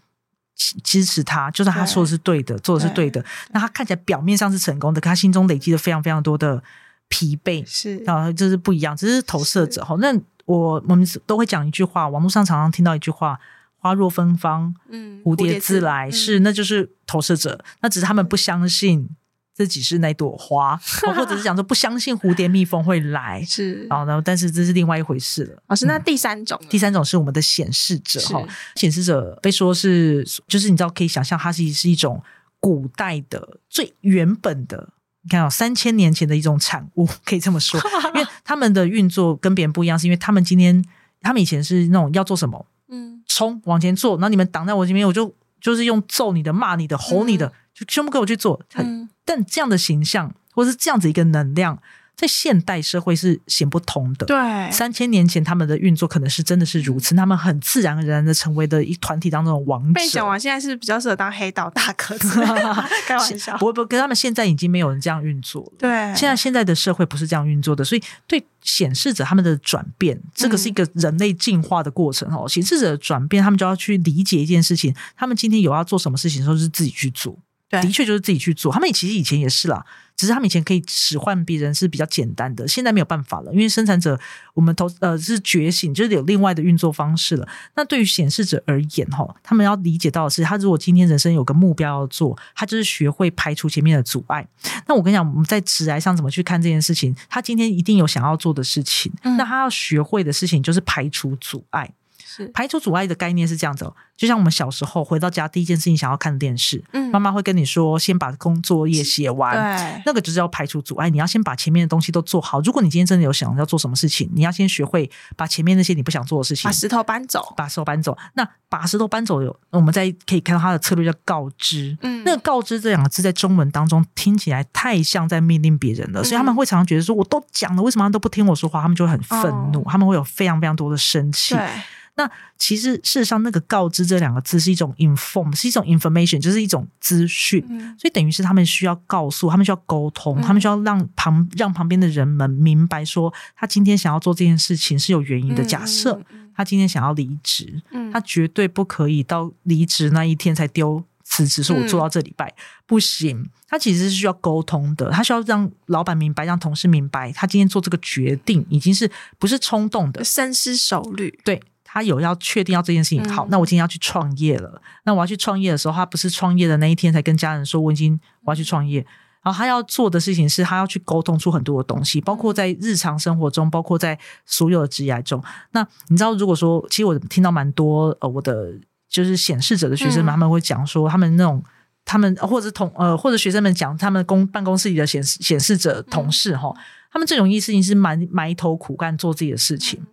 支持他，就算他说的是对。的，对做的是对的，那他看起来表面上是成功的，可他心中累积了非常非常多的疲惫，是。啊，这是不一样，这是投射者哈，那。我我们都会讲一句话，网络上常常听到一句话：“花若芬芳，嗯，蝴蝶自来。”是，那就是投射者。那只是他们不相信自己是那朵花，或者是讲说不相信蝴蝶蜜蜂会来。是，然后呢？但是这是另外一回事了。老师，那第三种，第三种是我们的显示者哈。显示者被说是，就是你知道，可以想象，它是是一种古代的最原本的。你看哦，三千年前的一种产物，可以这么说，因为他们的运作跟别人不一样，是因为他们今天，他们以前是那种要做什么，嗯，冲往前做，然后你们挡在我这边，我就就是用揍你的、骂你的、吼你的，就全部给我去做。嗯，但这样的形象，或是这样子一个能量。在现代社会是行不通的。对，三千年前他们的运作可能是真的是如此，他们很自然而然的成为的一团体当中的王者。被讲完，现在是比较适合当黑道大哥，开玩笑。不不，跟他们现在已经没有人这样运作了。对，现在现在的社会不是这样运作的，所以对显示者他们的转变，这个是一个人类进化的过程哦。显示者的转变，他们就要去理解一件事情，他们今天有要做什么事情的时候，是自己去做。对，的确就是自己去做。他们其实以前也是啦。只是他们以前可以使唤别人是比较简单的，现在没有办法了，因为生产者我们投呃是觉醒，就是有另外的运作方式了。那对于显示者而言，哈，他们要理解到的是，他如果今天人生有个目标要做，他就是学会排除前面的阻碍。那我跟你讲，我们在职涯上怎么去看这件事情？他今天一定有想要做的事情，嗯、那他要学会的事情就是排除阻碍。是排除阻碍的概念是这样子哦，就像我们小时候回到家第一件事情想要看电视，嗯，妈妈会跟你说先把工作业写完，对，那个就是要排除阻碍，你要先把前面的东西都做好。如果你今天真的有想要做什么事情，你要先学会把前面那些你不想做的事情，把石头搬走，把石头搬走。那把石头搬走有，我们在可以看到它的策略叫告知，嗯，那个告知这两个字在中文当中听起来太像在命令别人了，嗯，所以他们会常常觉得说，我都讲了，为什么他都不听我说话？他们就会很愤怒，哦，他们会有非常非常多的生气。对。那其实事实上，那个告知这两个字是一种 inform，是一种 information，就是一种资讯。嗯、所以等于是他们需要告诉，他们需要沟通，嗯、他们需要让旁让旁边的人们明白说，他今天想要做这件事情是有原因的。假设他今天想要离职，嗯、他绝对不可以到离职那一天才丢辞职，说我做到这礼拜、嗯、不行。他其实是需要沟通的，他需要让老板明白，让同事明白，他今天做这个决定已经是不是冲动的，深思熟虑。对。他有要确定要这件事情好，那我今天要去创业了。那我要去创业的时候，他不是创业的那一天才跟家人说我已经我要去创业。然后他要做的事情是他要去沟通出很多的东西，包括在日常生活中，包括在所有的职业中。那你知道，如果说其实我听到蛮多呃，我的就是显示者的学生们，他们会讲说，他们那种他们或者同呃或者学生们讲他们公办公室里的显示显示者同事哈，他们这种意思情是埋埋头苦干做自己的事情，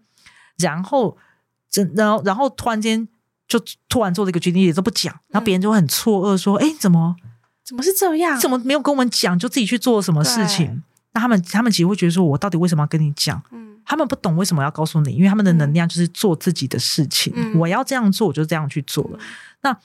然后。然后，然后突然间就突然做了一个决定，也都不讲，然后别人就会很错愕，说：“哎、嗯，怎么怎么是这样？怎么没有跟我们讲，就自己去做什么事情？”那他们他们其实会觉得说：“我到底为什么要跟你讲？”嗯，他们不懂为什么要告诉你，因为他们的能量就是做自己的事情。嗯、我要这样做，我就这样去做了。嗯、那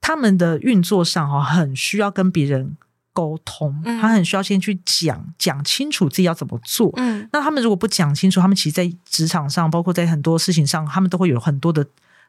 他们的运作上哈，很需要跟别人。沟通，他很需要先去讲讲清楚自己要怎么做。嗯，那他们如果不讲清楚，他们其实，在职场上，包括在很多事情上，他们都会有很多的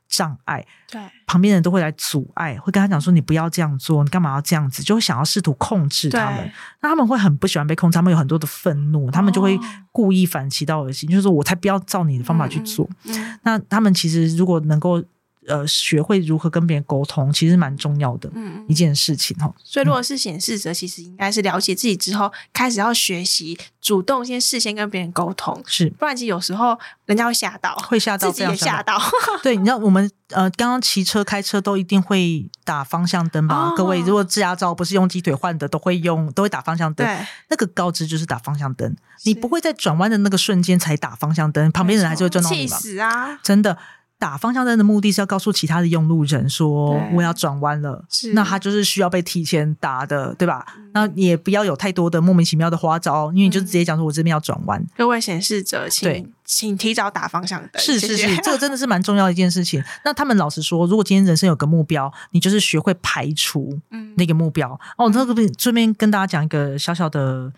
障碍。对，旁边人都会来阻碍，会跟他讲说：“你不要这样做，你干嘛要这样子？”就会想要试图控制他们。那他们会很不喜欢被控制，他们有很多的愤怒，他们就会故意反其道而行，就是说我才不要照你的方法去做。嗯嗯、那他们其实如果能够呃学会如何跟别人沟通，其实蛮重要的一件事情哈。所以如果是显示者，其实应该是了解自己之后，开始要学习主动先事先跟别人沟通，是，不然其实有时候人家会吓到，会吓到，自己也吓到。对，你知道我们呃刚刚骑车开车都一定会打方向灯吧？哦、各位如果驾照不是用鸡腿换的，都会用都会打方向灯。那个告知就是打方向灯，你不会在转弯的那个瞬间才打方向灯，旁边人还是会撞到你吧？气死啊！真的。打方向灯的目的是要告诉其他的用路人说我要转弯了，那他就是需要被提前打的，对吧？那也不要有太多的莫名其妙的花招，因为你就直接讲说我这边要转弯。各位显示者，请请提早打方向灯。是是是，这个真的是蛮重要的一件事情。那他们老实说，如果今天人生有个目标，你就是学会排除那个目标。哦，这个顺便跟大家讲一个小小的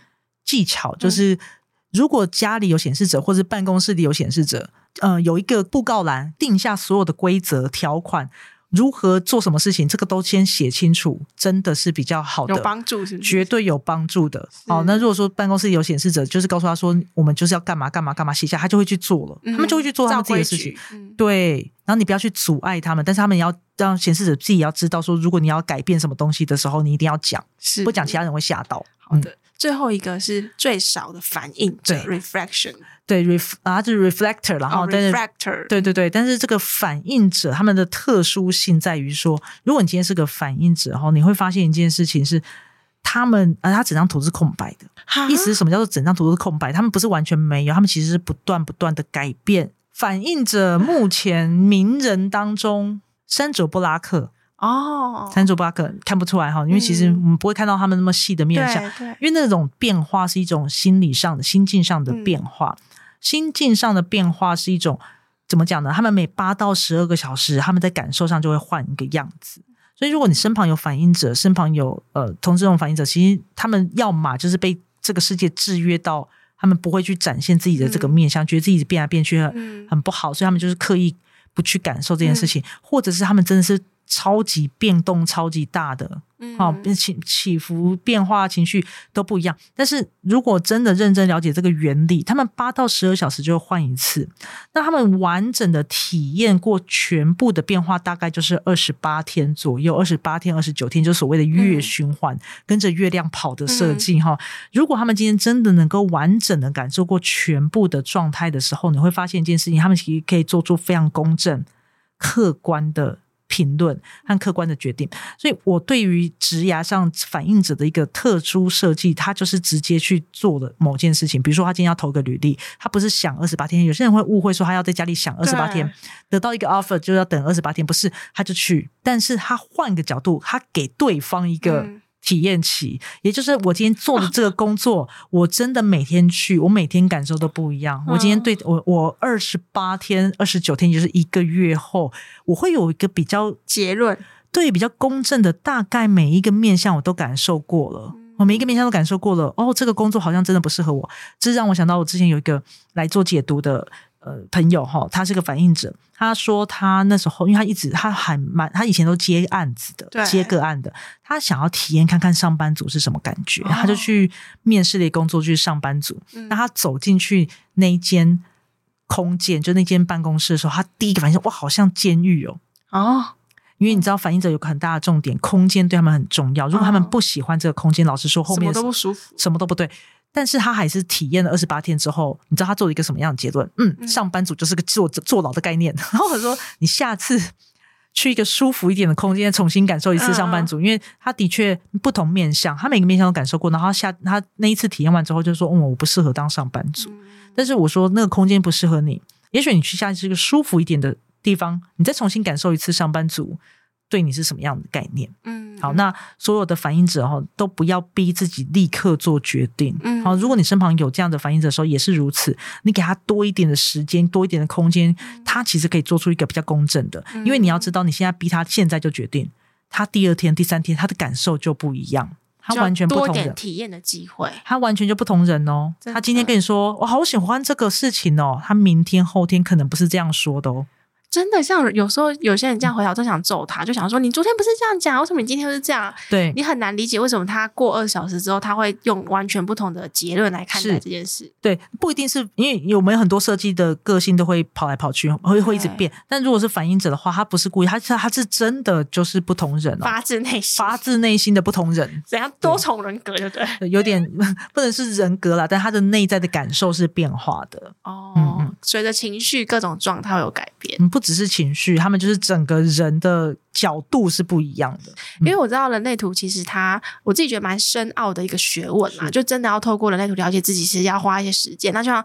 技巧，就是如果家里有显示者，或是办公室里有显示者。呃，有一个布告栏，定下所有的规则条款，如何做什么事情，这个都先写清楚，真的是比较好的，有帮助是？绝对有帮助的。好，那如果说办公室有显示者，就是告诉他说，我们就是要干嘛干嘛干嘛，写下他就会去做了，嗯、他们就会去做他们自己的事情。嗯、对，然后你不要去阻碍他们，但是他们也要让显示者自己要知道说，如果你要改变什么东西的时候，你一定要讲，是不讲其他人会吓到。好的。嗯最后一个是最少的反应者对，reflection，对，ref 啊，就是 reflector，然后、oh, 但是 reflector，对对对，但是这个反应者他们的特殊性在于说，如果你今天是个反应者哈，你会发现一件事情是，他们啊，他整张图是空白的，意思是什么叫做整张图都是空白？他们不是完全没有，他们其实是不断不断的改变。反应者目前名人当中，山卓布拉克。哦，珊卓布拉克看不出来哈，因为其实我们不会看到他们那么细的面相，嗯、因为那种变化是一种心理上的、心境上的变化。嗯、心境上的变化是一种怎么讲呢？他们每八到十二个小时，他们在感受上就会换一个样子。所以，如果你身旁有反应者，身旁有呃同这种反应者，其实他们要么就是被这个世界制约到，他们不会去展现自己的这个面相，嗯、觉得自己变来变去很很不好，所以他们就是刻意不去感受这件事情，嗯、或者是他们真的是。超级变动，超级大的，好起起伏变化情绪都不一样。但是如果真的认真了解这个原理，他们八到十二小时就会换一次。那他们完整的体验过全部的变化，大概就是二十八天左右，二十八天、二十九天，就所谓的月循环，嗯、跟着月亮跑的设计哈。嗯、如果他们今天真的能够完整的感受过全部的状态的时候，你会发现一件事情：他们其实可以做出非常公正、客观的。评论和客观的决定，所以我对于职涯上反应者的一个特殊设计，他就是直接去做了某件事情。比如说，他今天要投个履历，他不是想二十八天。有些人会误会说，他要在家里想二十八天，得到一个 offer 就要等二十八天，不是，他就去。但是他换个角度，他给对方一个。嗯体验期，也就是我今天做的这个工作，哦、我真的每天去，我每天感受都不一样。哦、我今天对我，我二十八天、二十九天，就是一个月后，我会有一个比较结论，对，比较公正的，大概每一个面向我都感受过了，嗯、我每一个面向都感受过了。哦，这个工作好像真的不适合我，这让我想到我之前有一个来做解读的。呃，朋友哈，他是个反应者。他说他那时候，因为他一直他还蛮，他以前都接案子的，对接个案的。他想要体验看看上班族是什么感觉，哦、他就去面试了工作，就是上班族。那、嗯、他走进去那一间空间，就那间办公室的时候，他第一个反应哇，好像监狱哦。哦，因为你知道，反应者有个很大的重点，空间对他们很重要。如果他们不喜欢这个空间，哦、老实说，后面什么都不舒服，什么都不对。但是他还是体验了二十八天之后，你知道他做了一个什么样的结论？嗯，上班族就是个坐坐牢的概念。然后我说，你下次去一个舒服一点的空间，重新感受一次上班族，因为他的确不同面相，他每个面相都感受过。然后下他那一次体验完之后，就说：“嗯，我不适合当上班族。”但是我说那个空间不适合你，也许你去下一次一个舒服一点的地方，你再重新感受一次上班族。对你是什么样的概念？嗯，好，那所有的反应者哈，都不要逼自己立刻做决定。嗯，好，如果你身旁有这样的反应者的时候，也是如此。你给他多一点的时间，多一点的空间，他其实可以做出一个比较公正的。因为你要知道，你现在逼他现在就决定，他第二天、第三天他的感受就不一样，他完全不同人体验的机会，他完全就不同人哦。他今天跟你说我好喜欢这个事情哦，他明天后天可能不是这样说的哦。真的，像有时候有些人这样回答，我都想揍他，就想说你昨天不是这样讲，为什么你今天又是这样？对，你很难理解为什么他过二小时之后，他会用完全不同的结论来看待这件事。对，不一定是因为有没有很多设计的个性都会跑来跑去，会会一直变。但如果是反应者的话，他不是故意，他是他是真的就是不同人哦，发自内心，发自内心的不同人，怎样多重人格就对，对，有点 不能是人格啦，但他的内在的感受是变化的哦，嗯，随着情绪各种状态会有改变，嗯，不只是情绪。他们就是整个人的角度是不一样的，因为我知道人类图其实它，我自己觉得蛮深奥的一个学问嘛，就真的要透过人类图了解自己，其实要花一些时间。那就像。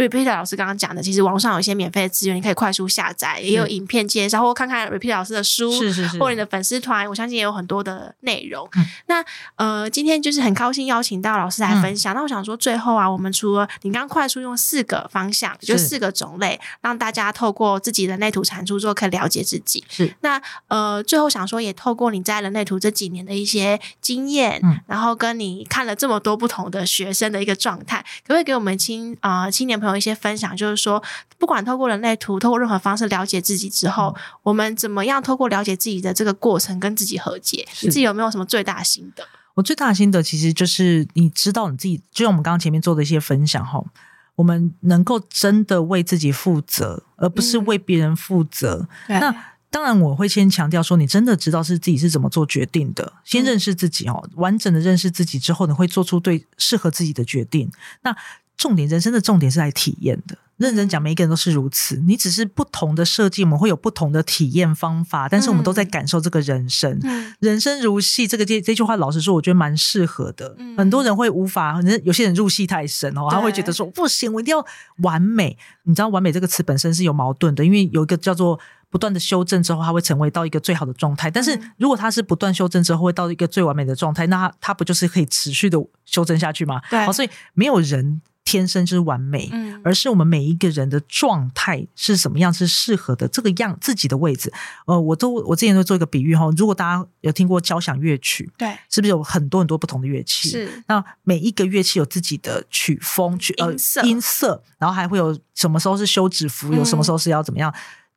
Repeater 老师刚刚讲的，其实网络上有一些免费的资源，你可以快速下载，也有影片介绍，或看看 Repeater 老师的书，是是是，或者你的粉丝团，我相信也有很多的内容。嗯、那呃，今天就是很高兴邀请到老师来分享。嗯、那我想说，最后啊，我们除了你刚刚快速用四个方向，就四个种类，让大家透过自己的人类图产出之后，可以了解自己。是。那呃，最后想说，也透过你在人类图这几年的一些经验，嗯、然后跟你看了这么多不同的学生的一个状态，可不可以给我们青啊、呃、青年朋友一些分享？就是说，不管透过人类图，透过任何方式了解自己之后，嗯、我们怎么样透过了解自己的这个过程，跟自己和解？你自己有没有什么最大的心得？我最大的心得其实就是，你知道你自己，就像我们刚刚前面做的一些分享哈，我们能够真的为自己负责，而不是为别人负责。嗯、那当然，我会先强调说，你真的知道是自己是怎么做决定的，先认识自己哦，嗯、完整的认识自己之后，你会做出对适合自己的决定。那重点，人生的重点是来体验的。认真讲，每一个人都是如此。你只是不同的设计，我们会有不同的体验方法，但是我们都在感受这个人生。嗯、人生如戏，这个这这句话，老实说，我觉得蛮适合的。嗯、很多人会无法，有些人入戏太深哦，他会觉得说不行，我一定要完美。你知道，完美这个词本身是有矛盾的，因为有一个叫做不断的修正之后，它会成为到一个最好的状态。但是如果它是不断修正之后会到一个最完美的状态，那它它不就是可以持续的修正下去吗？对，好，所以没有人。天生就是完美，而是我们每一个人的状态是什么样，是适合的这个样自己的位置。呃，我都我之前都做一个比喻哈，如果大家有听过交响乐曲，对，是不是有很多很多不同的乐器？是。那每一个乐器有自己的曲风、曲呃音色，然后还会有什么时候是休止符，有什么时候是要怎么样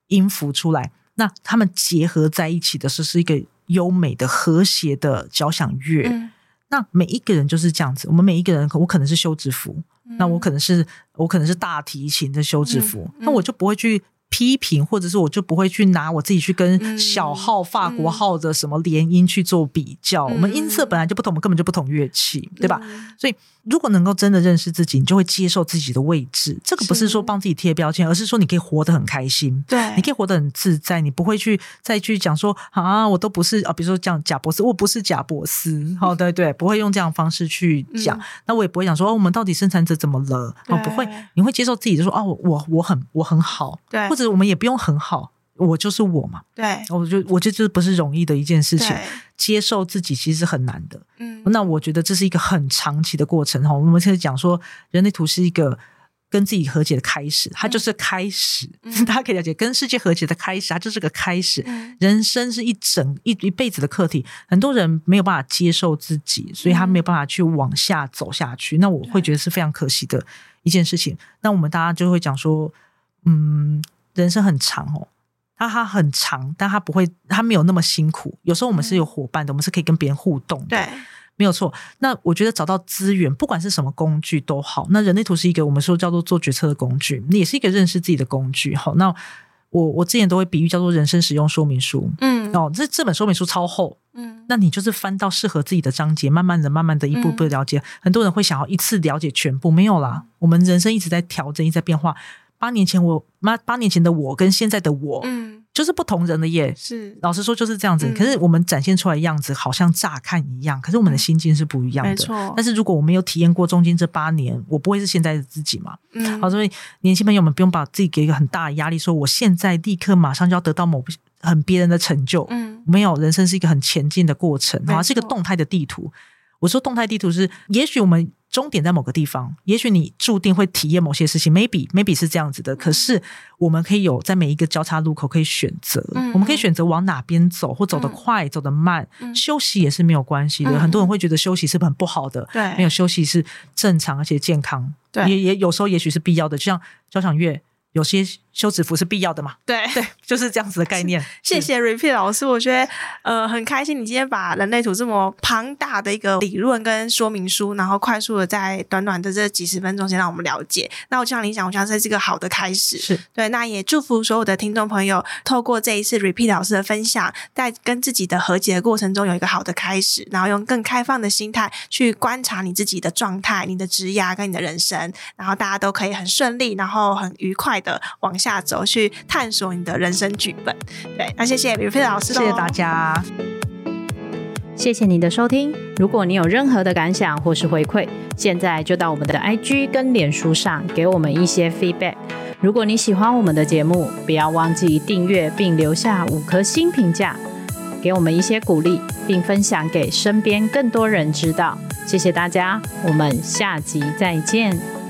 音符出来？嗯、那他们结合在一起的是是一个优美的和谐的交响乐。嗯、那每一个人就是这样子，我们每一个人，我可能是休止符。那我可能是我可能是大提琴的休止符，那我就不会去批评，或者是我就不会去拿我自己去跟小号、法国号的什么联音去做比较。嗯、我们音色本来就不同，我们根本就不同乐器，对吧？嗯、所以。如果能够真的认识自己，你就会接受自己的位置。这个不是说帮自己贴标签，而是说你可以活得很开心。对，你可以活得很自在，你不会去再去讲说啊，我都不是啊，比如说讲贾博士，我不是贾博士。好、哦，对对，不会用这样的方式去讲。嗯、那我也不会讲说哦，我们到底生产者怎么了？对哦，不会，你会接受自己，就说哦，我我很我很好。对，或者我们也不用很好。我就是我嘛，对，我觉得我觉得这不是容易的一件事情，接受自己其实是很难的。嗯，那我觉得这是一个很长期的过程哈。我们现在讲说，人类图是一个跟自己和解的开始，它就是开始，嗯、大家可以了解，跟世界和解的开始，它就是个开始。嗯、人生是一整一一辈子的课题，很多人没有办法接受自己，所以他没有办法去往下走下去。嗯、那我会觉得是非常可惜的一件事情。那我们大家就会讲说，嗯，人生很长哦。那它很长，但它不会，它没有那么辛苦。有时候我们是有伙伴的，嗯、我们是可以跟别人互动的，对，没有错。那我觉得找到资源，不管是什么工具都好。那人类图是一个我们说叫做做决策的工具，也是一个认识自己的工具。好，那我我之前都会比喻叫做人生使用说明书。嗯，哦，这这本说明书超厚，嗯，那你就是翻到适合自己的章节，慢慢的、慢慢的一步步的了解。嗯、很多人会想要一次了解全部，没有啦。我们人生一直在调整，一直在变化。八年前我妈八年前的我跟现在的我，嗯，就是不同人了耶。是，老实说就是这样子。嗯、可是我们展现出来的样子好像乍看一样，可是我们的心境是不一样的。没错。但是如果我没有体验过中间这八年，我不会是现在的自己嘛。嗯。好，所以年轻朋友们不用把自己给一个很大的压力，说我现在立刻马上就要得到某很别人的成就。嗯。没有，人生是一个很前进的过程，好像，是一个动态的地图。我说动态地图是，也许我们。终点在某个地方，也许你注定会体验某些事情，maybe maybe 是这样子的。可是我们可以有在每一个交叉路口可以选择，嗯、我们可以选择往哪边走，或走得快，嗯、走得慢，嗯、休息也是没有关系的。嗯、很多人会觉得休息是很不好的，对，没有休息是正常而且健康，对，也也有时候也许是必要的。就像交响乐，有些休止符是必要的嘛？对 对，就是这样子的概念。谢谢 Repeat 老师，我觉得呃很开心，你今天把人类图这么庞大的一个理论跟说明书，然后快速的在短短的这几十分钟先让我们了解。那我就像你讲，我相信这是一个好的开始。是对，那也祝福所有的听众朋友，透过这一次 Repeat 老师的分享，在跟自己的和解的过程中有一个好的开始，然后用更开放的心态去观察你自己的状态、你的职涯跟你的人生，然后大家都可以很顺利，然后很愉快的往下走，去探索你的人生剧本。对，那谢谢 Repeat 老师，谢谢大家，谢谢你的收听。如果你有任何的感想或是回馈，现在就到我们的 IG 跟脸书上给我们一些 feedback。如果你喜欢我们的节目，不要忘记订阅并留下五颗星评价，给我们一些鼓励，并分享给身边更多人知道。谢谢大家，我们下集再见。